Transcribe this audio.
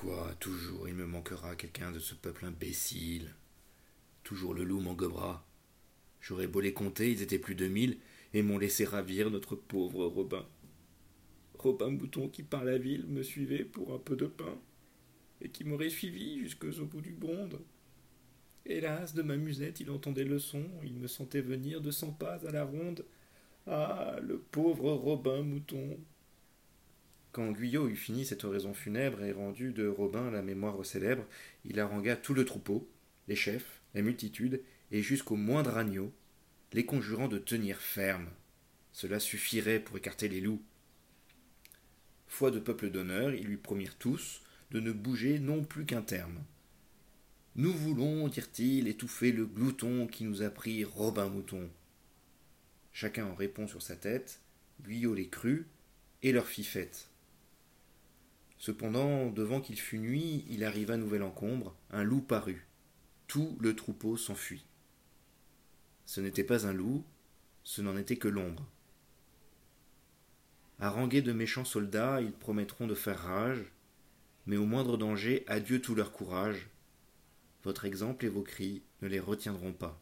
Quoi, toujours il me manquera quelqu'un de ce peuple imbécile. Toujours le loup m'engobera. J'aurais beau les compter, ils étaient plus de mille, et m'ont laissé ravir notre pauvre Robin. Robin Mouton qui par la ville me suivait pour un peu de pain, et qui m'aurait suivi jusqu'au bout du monde. Hélas, de ma musette, il entendait le son, il me sentait venir de cent pas à la ronde. Ah, le pauvre Robin Mouton. Quand Guyot eut fini cette oraison funèbre et rendu de Robin la mémoire célèbre, il harangua tout le troupeau, les chefs, la multitude, et jusqu'au moindre agneau, les conjurant de tenir ferme. Cela suffirait pour écarter les loups. Foi de peuple d'honneur, ils lui promirent tous de ne bouger non plus qu'un terme. Nous voulons, dirent-ils, étouffer le glouton qui nous a pris Robin Mouton. Chacun en répond sur sa tête, Guyot les crut et leur fit fête. Cependant, devant qu'il fût nuit, il arriva nouvel encombre, un loup parut. Tout le troupeau s'enfuit. Ce n'était pas un loup, ce n'en était que l'ombre. Harangués de méchants soldats, ils promettront de faire rage, mais au moindre danger, adieu tout leur courage. Votre exemple et vos cris ne les retiendront pas.